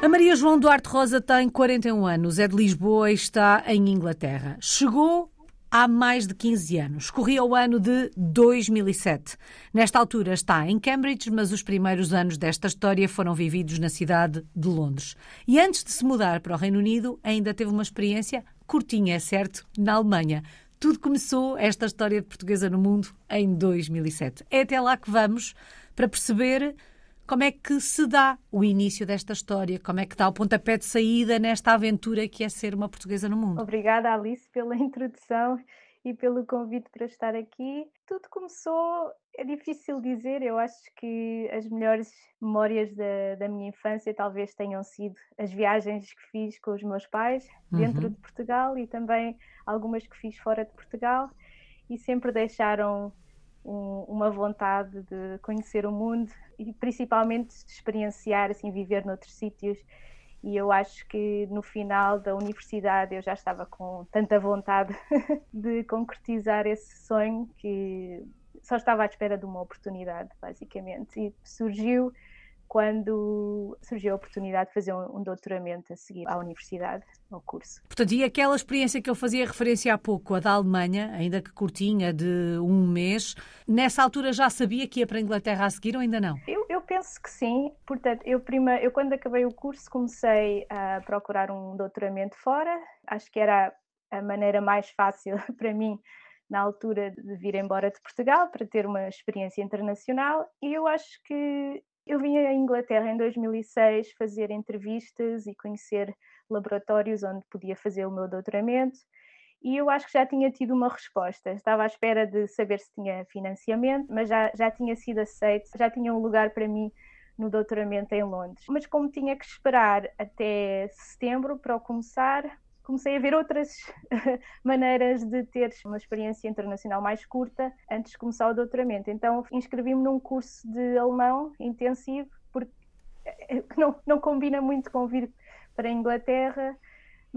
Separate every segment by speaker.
Speaker 1: A Maria João Duarte Rosa tem 41 anos, é de Lisboa e está em Inglaterra. Chegou há mais de 15 anos. Corria o ano de 2007. Nesta altura está em Cambridge, mas os primeiros anos desta história foram vividos na cidade de Londres. E antes de se mudar para o Reino Unido, ainda teve uma experiência curtinha, é certo, na Alemanha. Tudo começou esta história de portuguesa no mundo em 2007. É até lá que vamos para perceber como é que se dá o início desta história? Como é que dá o pontapé de saída nesta aventura que é ser uma portuguesa no mundo?
Speaker 2: Obrigada, Alice, pela introdução e pelo convite para estar aqui. Tudo começou, é difícil dizer, eu acho que as melhores memórias da, da minha infância talvez tenham sido as viagens que fiz com os meus pais dentro uhum. de Portugal e também algumas que fiz fora de Portugal e sempre deixaram um, uma vontade de conhecer o mundo e principalmente de experienciar, assim, viver noutros sítios. E eu acho que no final da universidade eu já estava com tanta vontade de concretizar esse sonho que só estava à espera de uma oportunidade, basicamente. E surgiu quando surgiu a oportunidade de fazer um, doutoramento a seguir à universidade, ao curso.
Speaker 1: Portanto, e aquela experiência que eu fazia referência há pouco, a da Alemanha, ainda que curtinha, de um mês, nessa altura já sabia que ia para a Inglaterra a seguir ou ainda não?
Speaker 2: Eu, eu penso que sim. Portanto, eu, prima, eu quando acabei o curso comecei a procurar um doutoramento fora. Acho que era a maneira mais fácil para mim na altura de vir embora de Portugal para ter uma experiência internacional e eu acho que eu vim à Inglaterra em 2006 fazer entrevistas e conhecer laboratórios onde podia fazer o meu doutoramento e eu acho que já tinha tido uma resposta. Estava à espera de saber se tinha financiamento, mas já, já tinha sido aceito, já tinha um lugar para mim no doutoramento em Londres. Mas como tinha que esperar até setembro para o começar, comecei a ver outras maneiras de ter uma experiência internacional mais curta antes de começar o doutoramento. Então inscrevi-me num curso de alemão intensivo, porque eh, não, não combina muito com vir para a Inglaterra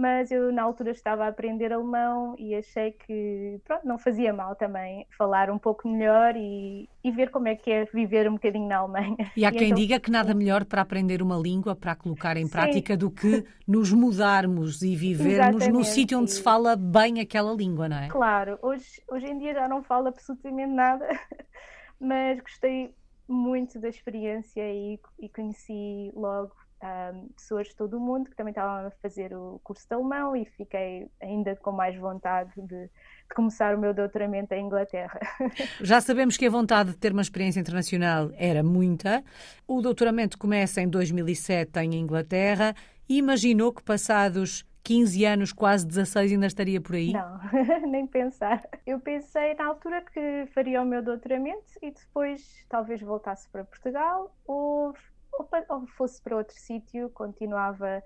Speaker 2: mas eu na altura estava a aprender alemão e achei que pronto, não fazia mal também falar um pouco melhor e, e ver como é que é viver um bocadinho na Alemanha.
Speaker 1: E há e quem então, diga que nada melhor para aprender uma língua, para colocar em sim. prática, do que nos mudarmos e vivermos no sítio onde se fala bem aquela língua, não é?
Speaker 2: Claro, hoje, hoje em dia já não falo absolutamente nada, mas gostei muito da experiência e, e conheci logo um, pessoas de todo o mundo que também estavam a fazer o curso de alemão e fiquei ainda com mais vontade de, de começar o meu doutoramento em Inglaterra.
Speaker 1: Já sabemos que a vontade de ter uma experiência internacional era muita. O doutoramento começa em 2007 em Inglaterra e imaginou que passados 15 anos, quase 16, ainda estaria por aí?
Speaker 2: Não, nem pensar. Eu pensei na altura que faria o meu doutoramento e depois talvez voltasse para Portugal ou ou, ou fosse para outro sítio, continuava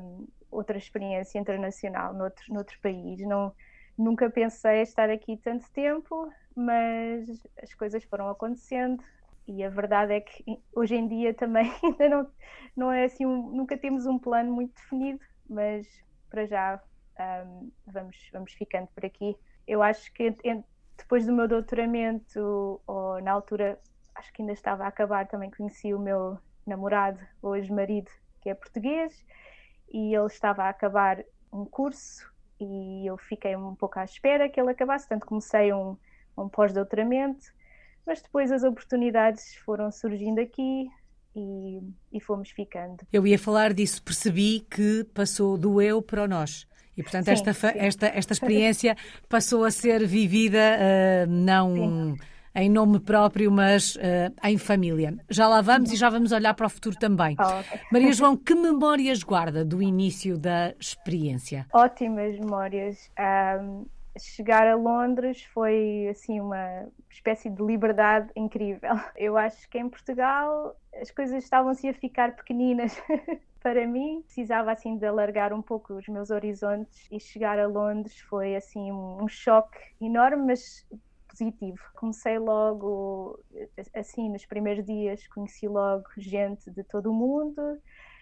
Speaker 2: um, outra experiência internacional noutro, noutro país. Não, nunca pensei estar aqui tanto tempo, mas as coisas foram acontecendo e a verdade é que hoje em dia também ainda não, não é assim, um, nunca temos um plano muito definido, mas para já um, vamos, vamos ficando por aqui. Eu acho que depois do meu doutoramento, ou na altura acho que ainda estava a acabar, também conheci o meu namorado, hoje marido, que é português, e ele estava a acabar um curso e eu fiquei um pouco à espera que ele acabasse, tanto comecei um, um pós-doutoramento, mas depois as oportunidades foram surgindo aqui e, e, fomos ficando.
Speaker 1: Eu ia falar disso, percebi que passou do eu para o nós. E, portanto, sim, esta, sim. esta, esta experiência passou a ser vivida uh, não. Sim em nome próprio, mas uh, em família. Já lá vamos e já vamos olhar para o futuro também. Oh, okay. Maria João, que memórias guarda do início da experiência?
Speaker 2: Ótimas memórias. Um, chegar a Londres foi assim uma espécie de liberdade incrível. Eu acho que em Portugal as coisas estavam-se a ficar pequeninas. para mim, precisava assim de alargar um pouco os meus horizontes e chegar a Londres foi assim um choque enorme, mas positivo. Comecei logo, assim, nos primeiros dias, conheci logo gente de todo o mundo.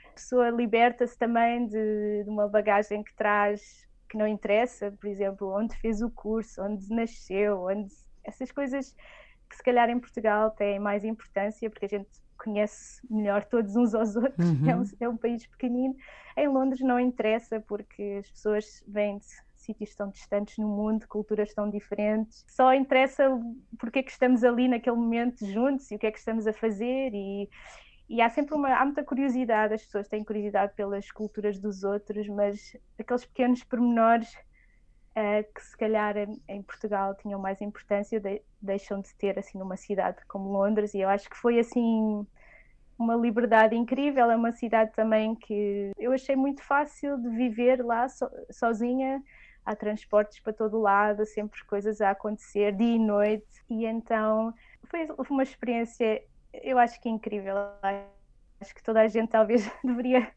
Speaker 2: A pessoa liberta-se também de, de uma bagagem que traz que não interessa, por exemplo, onde fez o curso, onde nasceu, onde essas coisas que se calhar em Portugal têm mais importância porque a gente conhece melhor todos uns aos outros, uhum. é, um, é, um, país pequenino. Em Londres não interessa porque as pessoas vêm de sítios tão distantes no mundo, culturas tão diferentes. Só interessa porque é que estamos ali naquele momento juntos e o que é que estamos a fazer e, e há sempre uma há muita curiosidade, as pessoas têm curiosidade pelas culturas dos outros, mas aqueles pequenos pormenores uh, que se calhar em, Portugal tinham mais importância de, deixam de ter assim numa cidade como Londres. E eu acho que foi assim uma liberdade incrível, é uma cidade também que eu achei muito fácil de viver lá so, sozinha, há transportes para todo lado, sempre coisas a acontecer dia e noite, e então foi uma experiência, eu acho que incrível. Acho que toda a gente talvez deveria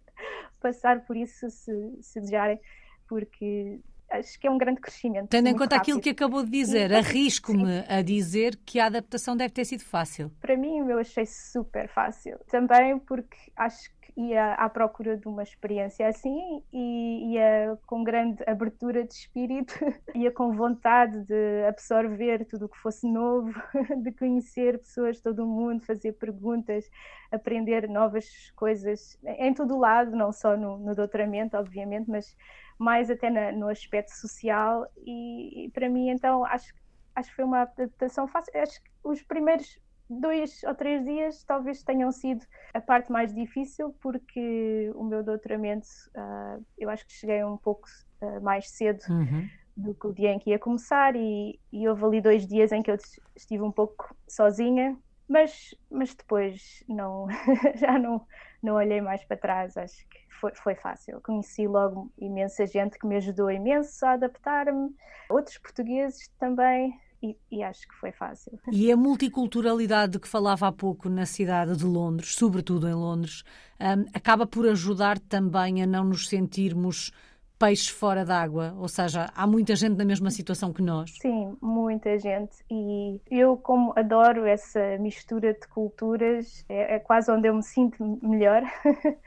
Speaker 2: passar por isso se, se desejarem, porque acho que é um grande crescimento.
Speaker 1: Tendo em conta rápido. aquilo que acabou de dizer, arrisco-me a dizer que a adaptação deve ter sido fácil.
Speaker 2: Para mim, eu achei super fácil. Também porque acho ia à procura de uma experiência assim e ia com grande abertura de espírito, ia com vontade de absorver tudo o que fosse novo, de conhecer pessoas de todo o mundo, fazer perguntas, aprender novas coisas em todo o lado, não só no, no doutoramento, obviamente, mas mais até na, no aspecto social e, e, para mim então acho, acho que foi uma adaptação fácil. Acho que os primeiros dois ou três dias talvez tenham sido a parte mais difícil porque o meu doutoramento uh, eu acho que cheguei um pouco uh, mais cedo uhum. do que o dia em que ia começar e, e houve ali dois dias em que eu estive um pouco sozinha mas, mas depois não, já não, não olhei mais para trás, acho que foi, foi fácil. Conheci logo imensa gente que me ajudou imenso a adaptar-me, outros portugueses também, e, e, acho que foi fácil.
Speaker 1: E a multiculturalidade de que falava há pouco na cidade de Londres, sobretudo em Londres, um, acaba por ajudar também a não nos sentirmos peixes fora d'água, ou seja, há muita gente na mesma situação que nós.
Speaker 2: Sim, muita gente. E eu, como adoro essa mistura de culturas, é, é quase onde eu me sinto melhor.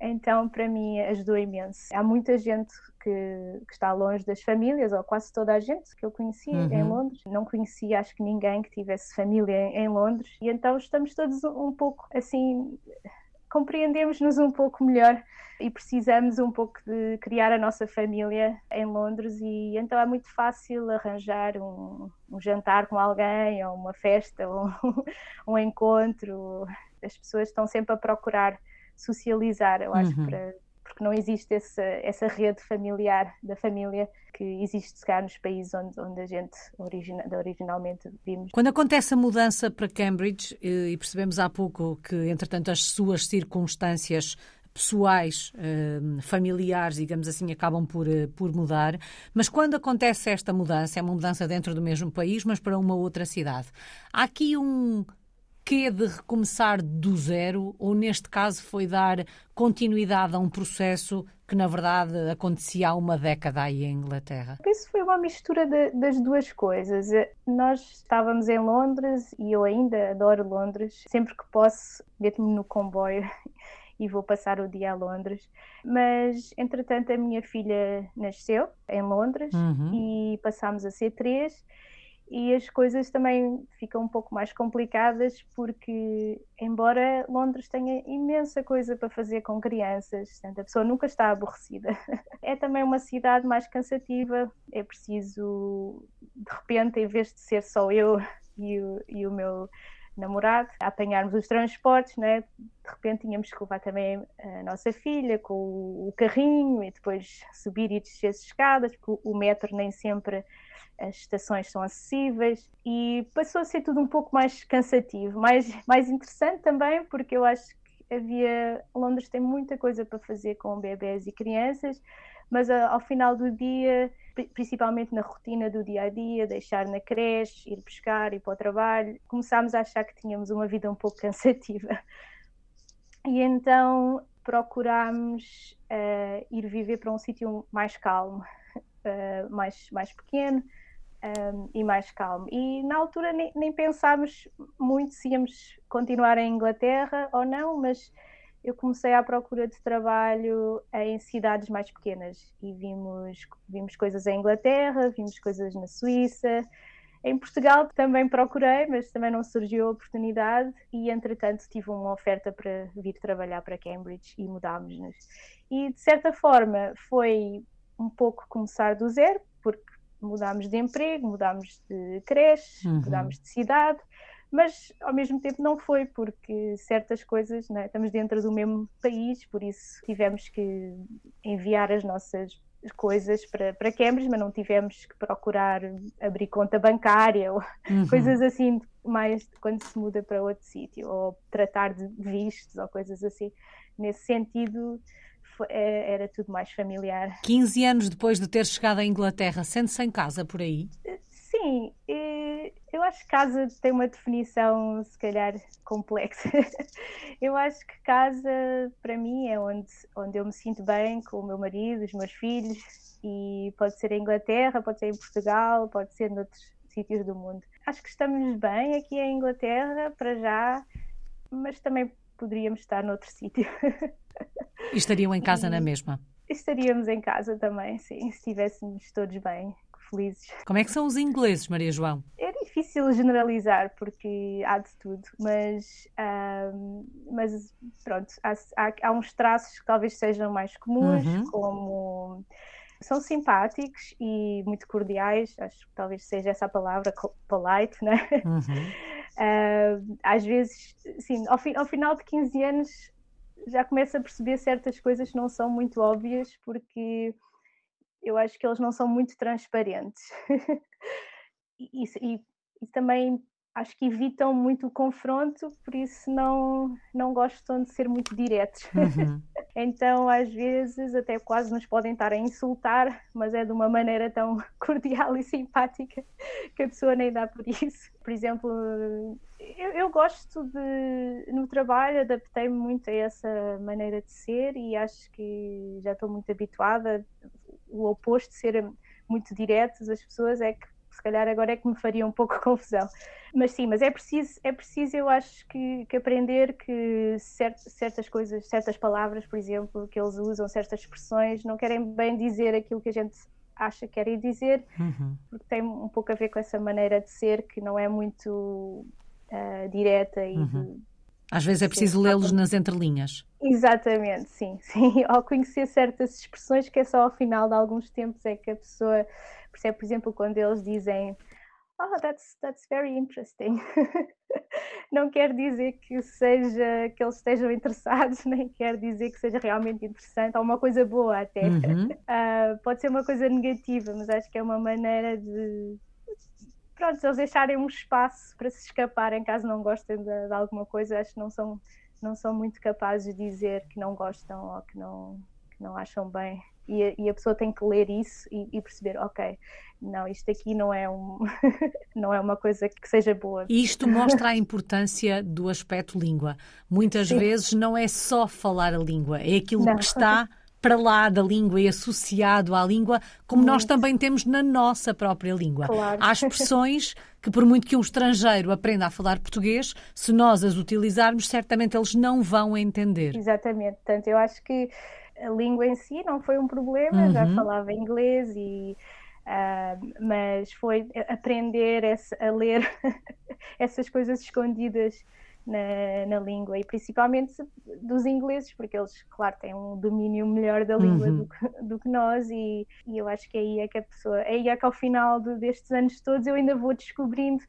Speaker 2: então, para mim, ajudou imenso. Há muita gente que, que, está longe das famílias, ou quase toda a gente que eu conheci uhum. em Londres. Não conhecia, acho que ninguém que tivesse família em, em Londres. E então estamos todos um pouco assim compreendemos-nos um pouco melhor e precisamos um pouco de criar a nossa família em Londres e então é muito fácil arranjar um, um jantar com alguém ou uma festa ou um encontro. As pessoas estão sempre a procurar socializar, eu acho, uhum. para, porque não existe essa, essa rede familiar da família que existe calhar nos países onde, onde a gente origina, originalmente vimos.
Speaker 1: Quando acontece a mudança para Cambridge, e percebemos há pouco que, entretanto, as suas circunstâncias pessoais, eh, familiares, digamos assim, acabam por, eh, por mudar. Mas quando acontece esta mudança, é uma mudança dentro do mesmo país, mas para uma outra cidade. Há aqui um quê de recomeçar do zero, ou neste caso foi dar continuidade a um processo que na verdade acontecia há uma década aí em Inglaterra?
Speaker 2: Isso foi uma mistura de, das duas coisas. Nós estávamos em Londres e eu ainda adoro Londres. Sempre que posso, meto-me no comboio e vou passar o dia a Londres. Mas, entretanto, a minha filha nasceu em Londres uhum. e passámos a ser três e as coisas também ficam um pouco mais complicadas porque, embora Londres tenha imensa coisa para fazer com crianças, a pessoa nunca está aborrecida. É também uma cidade mais cansativa, é preciso, de repente, em vez de ser só eu e o, e o meu namorado, apanharmos os transportes, né? de repente tínhamos que levar também a nossa filha com o carrinho e depois subir e descer as escadas, porque o metro nem sempre as estações são acessíveis e passou a ser tudo um pouco mais cansativo, mais, mais interessante também, porque eu acho que havia. Londres tem muita coisa para fazer com bebés e crianças, mas ao final do dia, principalmente na rotina do dia a dia, deixar na creche, ir pescar, ir para o trabalho, começámos a achar que tínhamos uma vida um pouco cansativa. E então procurámos uh, ir viver para um sítio mais calmo, uh, mais, mais pequeno, um, e mais calmo. E na altura nem, nem pensámos muito se íamos continuar em Inglaterra ou não, mas eu comecei à procura de trabalho em cidades mais pequenas e vimos, vimos coisas em Inglaterra, vimos coisas na Suíça Em Portugal também procurei, mas também não surgiu a oportunidade e, entretanto, tive uma oferta para vir trabalhar para Cambridge e mudámos-nos. E, de certa forma, foi um pouco começar do zero, porque mudámos de emprego, mudámos de creche, uhum. mudámos de cidade, mas ao mesmo tempo não foi, porque certas coisas, né, estamos dentro do mesmo país, por isso tivemos que enviar as nossas coisas para, para Cambridge, mas não tivemos que procurar abrir conta bancária ou uhum. coisas assim, mais quando se muda para outro sítio, ou tratar de vistos ou coisas assim. Nesse sentido, era tudo mais familiar.
Speaker 1: 15 anos depois de ter chegado à Inglaterra, sente-se em casa por aí?
Speaker 2: Sim, eu acho que casa tem uma definição se calhar complexa. Eu acho que casa para mim é onde, onde eu me sinto bem com o meu marido, os meus filhos, e pode ser em Inglaterra, pode ser em Portugal, pode ser noutros sítios do mundo. Acho que estamos bem aqui em Inglaterra para já, mas também poderíamos estar noutro sítio.
Speaker 1: E estariam em casa e na mesma?
Speaker 2: Estaríamos em casa também, sim, se estivéssemos todos bem felizes.
Speaker 1: Como é que são os ingleses, Maria João?
Speaker 2: É difícil generalizar porque há de tudo, mas, mas pronto, há, há, há, uns traços que talvez sejam mais comuns, uhum. como são simpáticos e muito cordiais, acho que talvez seja essa a palavra, polite, né? Uhum. uh, às vezes, sim, ao, fi, ao final de 15 anos já começo a perceber certas coisas que não são muito óbvias, porque eu acho que eles não são muito transparentes. e, e, e, também acho que evitam muito o confronto, por isso não, não gostam de ser muito diretos. Uhum. então, às vezes, até quase nos podem estar a insultar, mas é de uma maneira tão cordial e simpática que a pessoa nem dá por isso. Por exemplo, eu, eu gosto de. No trabalho, adaptei-me muito a essa maneira de ser e acho que já estou muito habituada o oposto, de ser muito diretos, as pessoas é que se calhar agora é que me faria um pouco confusão. Mas sim, mas é preciso, é preciso eu acho que, que aprender que cert, certas coisas, certas palavras, por exemplo, que eles usam, certas expressões, não querem bem dizer aquilo que a gente acha que querem dizer, uhum. porque tem um pouco a ver com essa maneira de ser que não é muito uh, direta e uhum. de,
Speaker 1: às vezes é preciso lê-los nas entrelinhas.
Speaker 2: Exatamente, sim, sim. Ao conhecer certas expressões que é só ao final de alguns tempos é que a pessoa percebe, por exemplo, quando eles dizem Oh, that's, that's very interesting. Não quer dizer que seja que eles estejam interessados, nem quer dizer que seja realmente interessante, ou uma coisa boa até. Uhum. Uh, pode ser uma coisa negativa, mas acho que é uma maneira de, pronto, eles deixarem um espaço para se escaparem caso não gostem de, de, alguma coisa, acho que não são, não são muito capazes de dizer que não gostam ou que não, que não acham bem. E a, e a pessoa tem que ler isso e, e, perceber, ok, não, isto aqui não é, um, não é uma coisa que seja boa.
Speaker 1: E isto mostra a importância do aspecto língua. Muitas Sim. vezes não é só falar a língua, é aquilo não. que está para lá da língua e associado à língua, como muito. nós também temos na nossa própria língua.
Speaker 2: Claro.
Speaker 1: Há expressões que, por muito que um estrangeiro aprenda a falar português, se nós as utilizarmos, certamente eles não vão entender.
Speaker 2: Exatamente. Portanto, eu acho que a língua em si não foi um problema, uhum. já falava inglês e. Uh, mas foi aprender esse, a ler essas coisas escondidas na, na, língua e principalmente dos ingleses, porque eles, claro, têm um domínio melhor da língua uhum. do, que, do, que, nós e, e, eu acho que aí é que a pessoa, aí é que ao final de, destes anos todos eu ainda vou descobrindo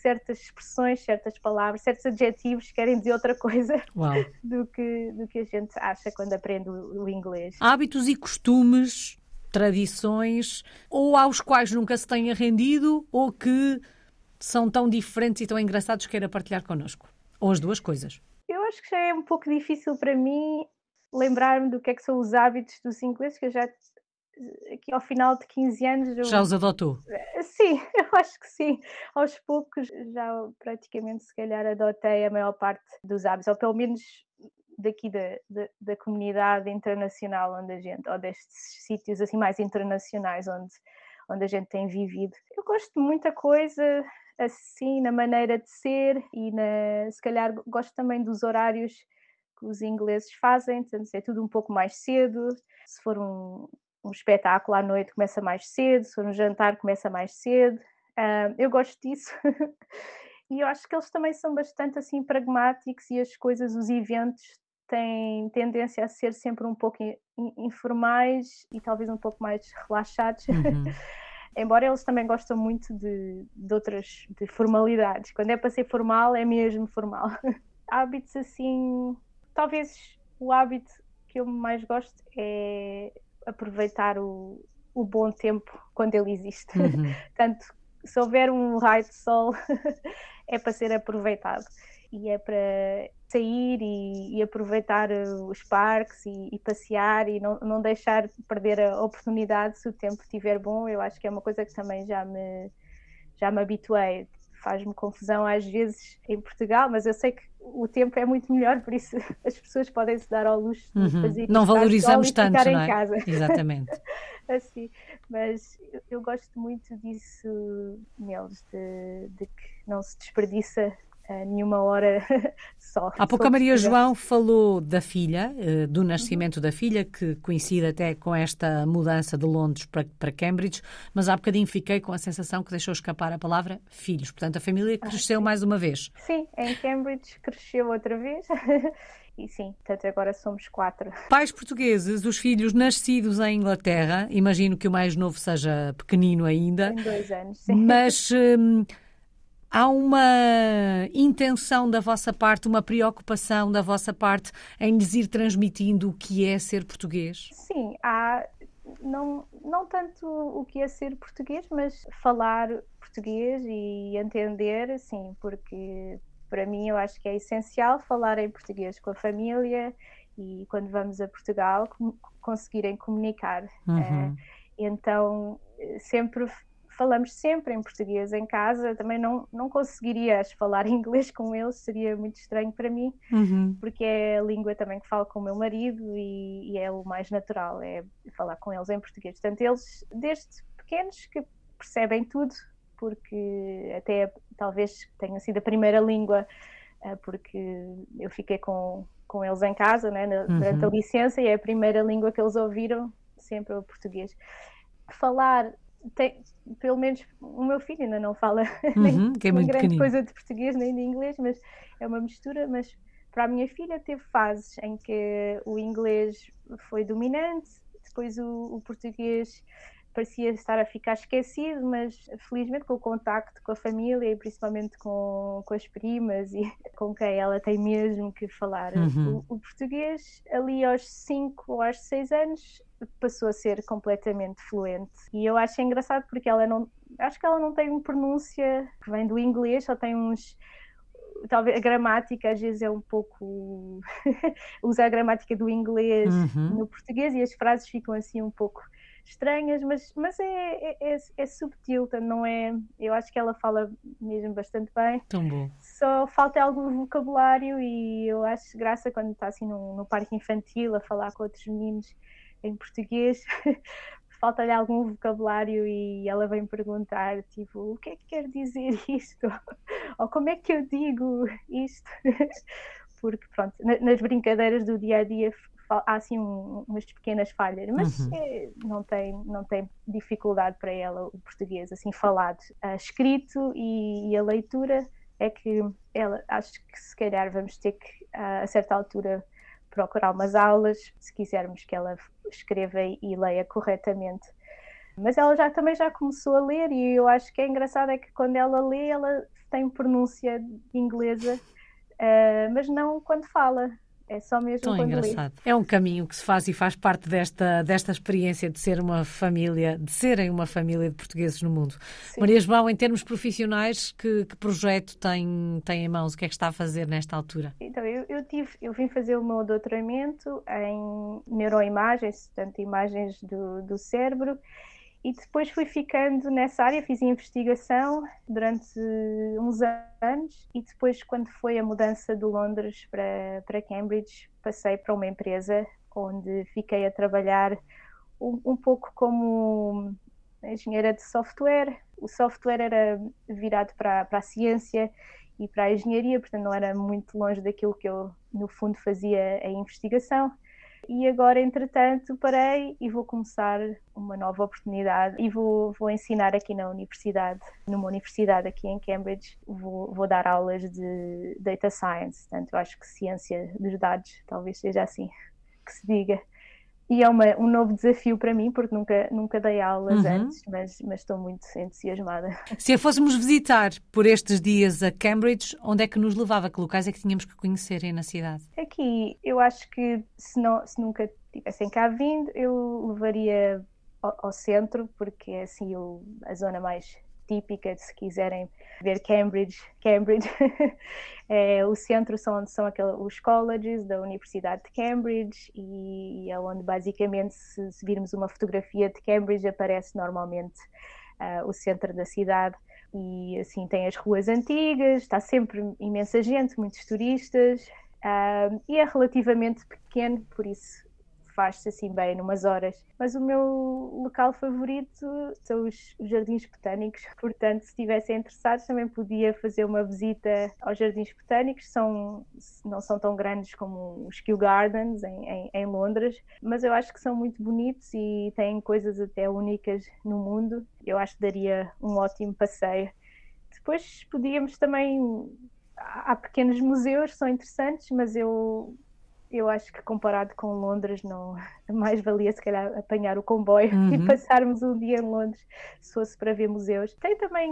Speaker 2: certas expressões, certas palavras, certos adjetivos querem dizer outra coisa do que, do que a gente acha quando aprende o, o inglês.
Speaker 1: Hábitos e costumes, tradições, ou aos quais nunca se tenha rendido, ou que são tão diferentes e tão engraçados que queira partilhar connosco? Ou as duas coisas?
Speaker 2: Eu acho que já é um pouco difícil para mim lembrar-me do que é que são os hábitos dos ingleses, que eu já aqui ao final de 15 anos. Eu...
Speaker 1: Já os adotou?
Speaker 2: Sim, eu acho que sim. Aos poucos já praticamente se calhar adotei a maior parte dos hábitos, ou pelo menos daqui da, da, da comunidade internacional onde a gente, ou destes sítios assim mais internacionais onde, onde a gente tem vivido. Eu gosto de muita coisa, assim na maneira de ser e na, se calhar gosto também dos horários que os ingleses fazem, portanto é tudo um pouco mais cedo, se for um, um espetáculo à noite começa mais cedo, se for um jantar começa mais cedo, Uh, eu gosto disso. e eu acho que eles também são bastante assim pragmáticos e as coisas, os eventos têm tendência a ser sempre um pouco informais e talvez um pouco mais relaxados. Uhum. Embora eles também gostam muito de, de outras de formalidades. Quando é para ser formal, é mesmo formal. Hábitos assim, talvez o hábito que eu mais gosto é aproveitar o, o bom tempo quando ele existe. Uhum. Tanto se houver um raio de sol, é para ser aproveitado e é para sair e, e aproveitar os parques e, e, passear e não, não deixar perder a oportunidade se o tempo estiver bom. Eu acho que é uma coisa que também já me, já me habituei. Faz-me confusão às vezes em Portugal, mas eu sei que o tempo é muito melhor, por isso as pessoas podem se dar ao luxo de uhum. fazer
Speaker 1: Não valorizamos tanto,
Speaker 2: não
Speaker 1: é?
Speaker 2: em casa.
Speaker 1: Exatamente.
Speaker 2: assim, mas eu, eu, gosto muito disso neles, de, de que não se desperdiça nenhuma hora só.
Speaker 1: Há pouco a Maria João falou da filha, eh, do nascimento uhum. da filha, que coincide até com esta mudança de Londres para, para Cambridge, mas há bocadinho fiquei com a sensação que deixou escapar a palavra filhos. Portanto, a família cresceu ah, mais uma vez.
Speaker 2: Sim, em Cambridge cresceu outra vez. E sim, portanto agora somos quatro.
Speaker 1: Pais portugueses, os filhos nascidos em Inglaterra, imagino que o mais novo seja pequenino ainda.
Speaker 2: Tem dois anos, sim.
Speaker 1: Mas hum, Há uma intenção da vossa parte, uma preocupação da vossa parte em lhes ir transmitindo o que é ser português?
Speaker 2: Sim, há não, não tanto o que é ser português, mas falar português e entender, sim, porque para mim eu acho que é essencial falar em português com a família e quando vamos a Portugal conseguirem comunicar. Uhum. Uh, então sempre falamos sempre em português em casa, também não, não conseguirias falar inglês com eles, seria muito estranho para mim, uhum. porque é a língua também que falo com o meu marido e, e, é o mais natural, é falar com eles em português. Portanto, eles, desde pequenos, que percebem tudo, porque até talvez tenha sido a primeira língua, eh, porque eu fiquei com, com eles em casa né, durante uhum. a licença e é a primeira língua que eles ouviram, sempre o português. Falar tem, pelo menos o meu filho ainda não fala uhum, nem, é grande coisa de português nem de inglês, mas é uma mistura. Mas para a minha filha teve fases em que o inglês foi dominante, depois o, o português parecia estar a ficar esquecido, mas felizmente com o contacto com a família e principalmente com, com as primas e com quem ela tem mesmo que falar uhum. o, o, português, ali aos 5 ou aos 6 anos passou a ser completamente fluente. E eu acho engraçado porque ela não, acho que ela não tem uma pronúncia que vem do inglês, só tem uns talvez a gramática às vezes é um pouco usa a gramática do inglês uhum. no português e as frases ficam assim um pouco estranhas, mas, mas é, é, é, é subtil, não é. Eu acho que ela fala mesmo bastante bem.
Speaker 1: Tão bom.
Speaker 2: Só falta algum vocabulário e eu acho graça quando está assim no, no parque infantil a falar com outros meninos em português. falta-lhe algum vocabulário e ela vem perguntar, tipo, o que é que quer dizer isto? Ou como é que eu digo isto? Porque, pronto, nas brincadeiras do dia a dia há assim um, umas pequenas falhas, mas uhum. é, não, tem, não tem dificuldade para ela o português assim falado. Uh, escrito e, e, a leitura é que ela acho que se calhar vamos ter que a certa altura procurar umas aulas se quisermos que ela escreva e leia corretamente. Mas ela já também já começou a ler e eu acho que é engraçado é que quando ela lê ela tem pronúncia inglesa, uh, mas não quando fala. É só mesmo Tão quando engraçado.
Speaker 1: É um caminho que se faz e faz parte desta, desta experiência de ser uma família, de serem uma família de portugueses no mundo. Sim. Maria João, em termos profissionais, que, que, projeto tem, tem em mãos? O que é que está a fazer nesta altura?
Speaker 2: Então, eu, eu, tive, eu vim fazer o meu doutoramento em neuroimagens, portanto, imagens do, do cérebro, e depois fui ficando nessa área, fiz investigação durante uns anos e depois quando foi a mudança de Londres para, para Cambridge passei para uma empresa onde fiquei a trabalhar um, um pouco como engenheira de software. O software era virado para, para a ciência e para a engenharia, portanto não era muito longe daquilo que eu no fundo fazia a investigação E agora, entretanto, parei e vou começar uma nova oportunidade e vou, vou ensinar aqui na universidade, numa universidade aqui em Cambridge, vou, vou dar aulas de Data Science. Portanto, eu acho que ciência dos dados talvez seja assim que se diga. E é uma, um novo desafio para mim, porque nunca, nunca dei aulas uhum. antes, mas, mas estou muito entusiasmada.
Speaker 1: Se a fôssemos visitar por estes dias a Cambridge, onde é que nos levava? Que locais é que tínhamos que conhecer aí na cidade?
Speaker 2: Aqui, eu acho que se, não, se nunca tivessem cá vindo, eu levaria ao, ao centro, porque é assim o, a zona mais típica, se quiserem ver Cambridge, Cambridge. É, o centro são, são aqueles, os colleges da Universidade de Cambridge e, e é onde basicamente se, se, virmos uma fotografia de Cambridge aparece normalmente uh, o centro da cidade. E assim tem as ruas antigas, está sempre imensa gente, muitos turistas uh, e é relativamente pequeno, por isso faz-se assim bem, numas horas. Mas o meu local favorito são os, Jardins Botânicos, portanto, se estivessem interessados, também podia fazer uma visita aos Jardins Botânicos. São, não são tão grandes como os Kew Gardens em, em, em Londres, mas eu acho que são muito bonitos e têm coisas até únicas no mundo. Eu acho que daria um ótimo passeio. Depois podíamos também. Há pequenos museus, são interessantes, mas eu eu acho que comparado com Londres, não mais valia se calhar apanhar o comboio uhum. e passarmos um dia em Londres se fosse para ver museus. Tem também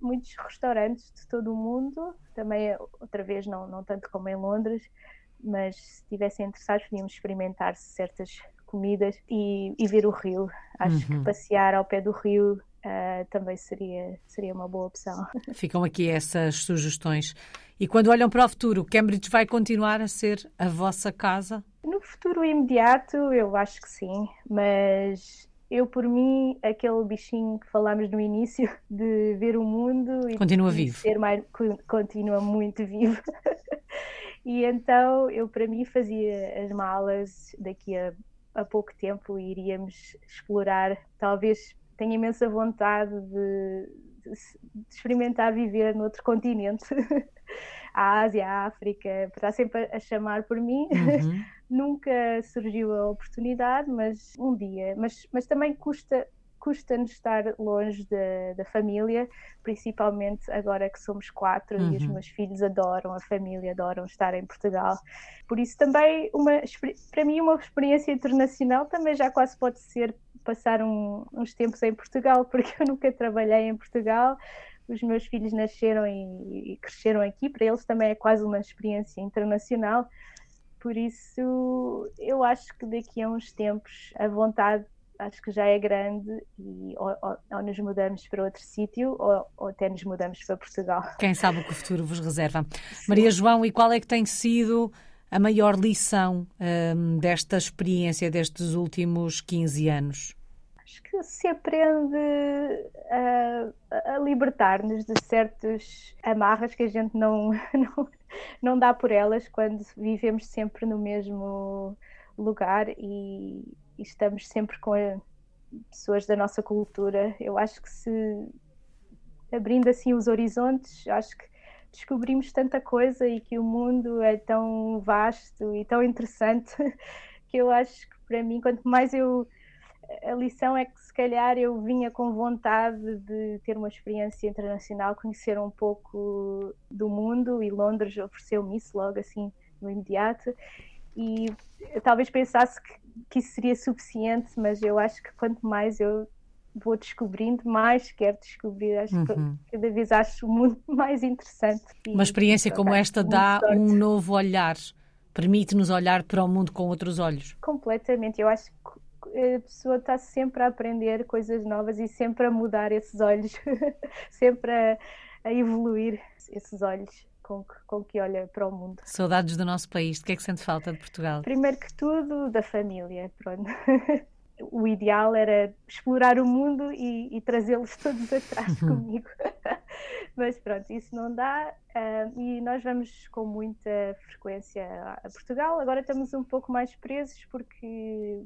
Speaker 2: muitos restaurantes de todo o mundo, também outra vez não, não tanto como em Londres, mas se estivessem interessados podíamos experimentar certas comidas e, e ver o rio. Acho uhum. que passear ao pé do rio Uh, também seria, seria uma boa opção.
Speaker 1: Ficam aqui essas sugestões. E quando olham para o futuro, Cambridge vai continuar a ser a vossa casa?
Speaker 2: No futuro imediato, eu acho que sim, mas eu, por mim, aquele bichinho que falámos no início de ver o mundo
Speaker 1: e continua vivo.
Speaker 2: Ser mais, continua muito vivo. e então eu, para mim, fazia as malas daqui a, a pouco tempo e iríamos explorar, talvez tenho imensa vontade de, de, experimentar viver noutro continente. a Ásia, a África, está sempre a chamar por mim. Uhum. Nunca surgiu a oportunidade, mas um dia. Mas, mas também custa custa-nos estar longe da, da, família, principalmente agora que somos quatro uhum. e os uhum. meus filhos adoram a família, adoram estar em Portugal. Por isso também, uma, para mim, uma experiência internacional também já quase pode ser passar um, uns tempos em Portugal, porque eu nunca trabalhei em Portugal, os meus filhos nasceram e, e cresceram aqui, para eles também é quase uma experiência internacional. Por isso, eu acho que daqui a uns tempos a vontade acho que já é grande e ou, ou, ou nos mudamos para outro sítio ou, ou, até nos mudamos para Portugal.
Speaker 1: Quem sabe o que o futuro vos reserva. Sim. Maria João, e qual é que tem sido a maior lição um, desta experiência destes últimos 15 anos?
Speaker 2: Que se aprende a, a libertar-nos de certas amarras que a gente não, não, não dá por elas quando vivemos sempre no mesmo lugar e, e estamos sempre com pessoas da nossa cultura. Eu acho que se abrindo assim os horizontes, acho que descobrimos tanta coisa e que o mundo é tão vasto e tão interessante que eu acho que para mim, quanto mais eu. A lição é que se calhar eu vinha com vontade de ter uma experiência internacional, conhecer um pouco do mundo e Londres ofereceu-me isso logo assim no imediato e talvez pensasse que, que isso seria suficiente, mas eu acho que quanto mais eu vou descobrindo, mais quero descobrir. Acho uhum. que cada vez acho o mundo mais interessante.
Speaker 1: Uma experiência como esta dá sorte. um novo olhar, permite-nos olhar para o mundo com outros olhos.
Speaker 2: Completamente. Eu acho que a pessoa está sempre a aprender coisas novas e sempre a mudar esses olhos, sempre a, a evoluir esses olhos com que, com que olha para o mundo.
Speaker 1: Saudades do nosso país, de que é que sente falta de Portugal?
Speaker 2: Primeiro que tudo, da família, pronto. o ideal era explorar o mundo e, e trazê-los todos atrás comigo. Mas pronto, isso não dá uh, e nós vamos com muita frequência a Portugal. Agora estamos um pouco mais presos porque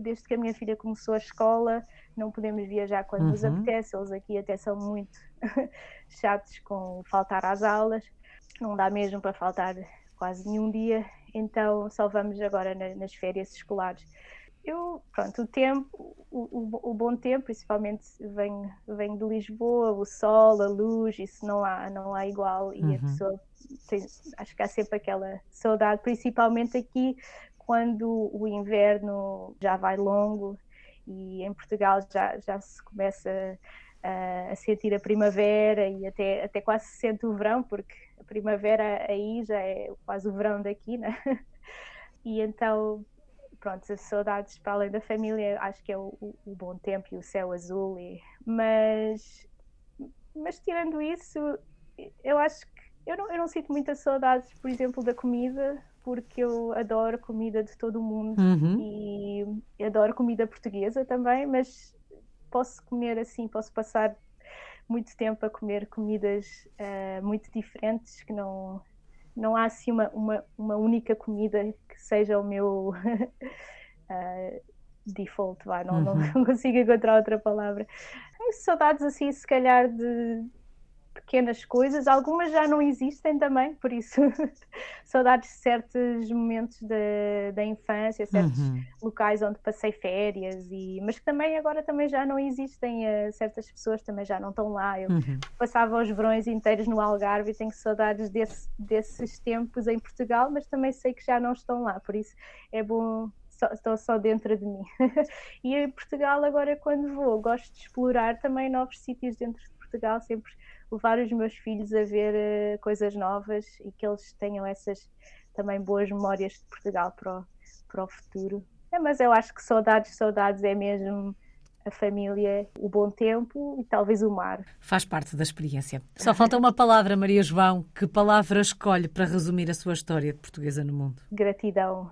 Speaker 2: desde que a minha filha começou a escola não podemos viajar quando uhum. nos apetece. Eles aqui até são muito chatos com faltar às aulas não dá mesmo para faltar quase nenhum dia então só vamos agora nas férias escolares. Eu, pronto, o tempo, o, o, o, bom tempo, principalmente vem, vem de Lisboa, o sol, a luz, isso não há, não há igual e uhum. a pessoa tem, acho que há sempre aquela saudade, principalmente aqui quando o inverno já vai longo e em Portugal já, já se começa a, a sentir a primavera e até, até quase se sente o verão, porque a primavera aí já é quase o verão daqui, né? E então pronto, as saudades para além da família, acho que é o, o, bom tempo e o céu azul, e, mas, mas tirando isso, eu acho que eu não, eu não sinto muitas saudades, por exemplo, da comida, porque eu adoro comida de todo o mundo uhum. e adoro comida portuguesa também, mas posso comer assim, posso passar muito tempo a comer comidas uh, muito diferentes que não não há assim uma, uma, uma única comida que seja o meu uh, default, vai, não, uhum. não consigo encontrar outra palavra. Tenho saudades assim, se calhar, de pequenas coisas, algumas já não existem também, por isso saudades de certos momentos de, da infância, certos uhum. locais onde passei férias, e, mas que também agora também já não existem, uh, certas pessoas também já não estão lá. Eu uhum. passava os verões inteiros no Algarve e tenho saudades desse, desses tempos em Portugal, mas também sei que já não estão lá, por isso é bom estão só dentro de mim. e em Portugal, agora, quando vou, gosto de explorar também novos sítios dentro de Portugal, sempre levar os meus filhos a ver uh, coisas novas e que eles tenham essas também boas memórias de Portugal para o, para o futuro. É, mas eu acho que saudades, saudades é mesmo a família, o bom tempo e talvez o mar.
Speaker 1: Faz parte da experiência. Só falta uma palavra, Maria João. Que palavra escolhe para resumir a sua história de portuguesa no mundo?
Speaker 2: Gratidão.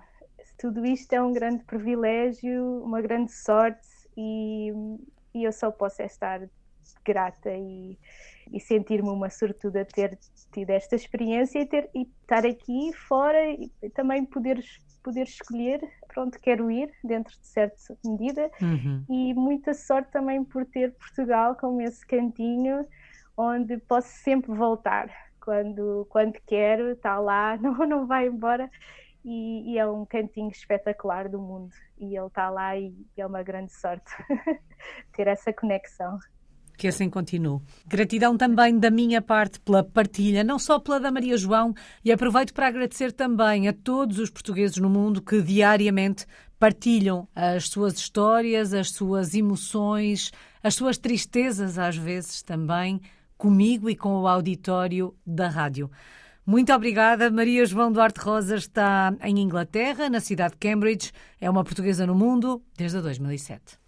Speaker 2: Tudo isto é um grande privilégio, uma grande sorte e, e eu só posso estar grata e e sentir-me uma sortuda ter tido esta experiência e, ter, e estar aqui fora e também poder, poder escolher para onde quero ir, dentro de certa medida, uhum. e muita sorte também por ter Portugal como esse cantinho onde posso sempre voltar quando, quando quero, está lá, não, não vai embora. E, e, é um cantinho espetacular do mundo e ele está lá e é uma grande sorte ter essa conexão
Speaker 1: que assim continue. Gratidão também da minha parte pela partilha, não só pela da Maria João, e aproveito para agradecer também a todos os portugueses no mundo que diariamente partilham as suas histórias, as suas emoções, as suas tristezas, às vezes também, comigo e com o auditório da rádio. Muito obrigada. Maria João Duarte Rosa está em Inglaterra, na cidade de Cambridge. É uma portuguesa no mundo desde 2007.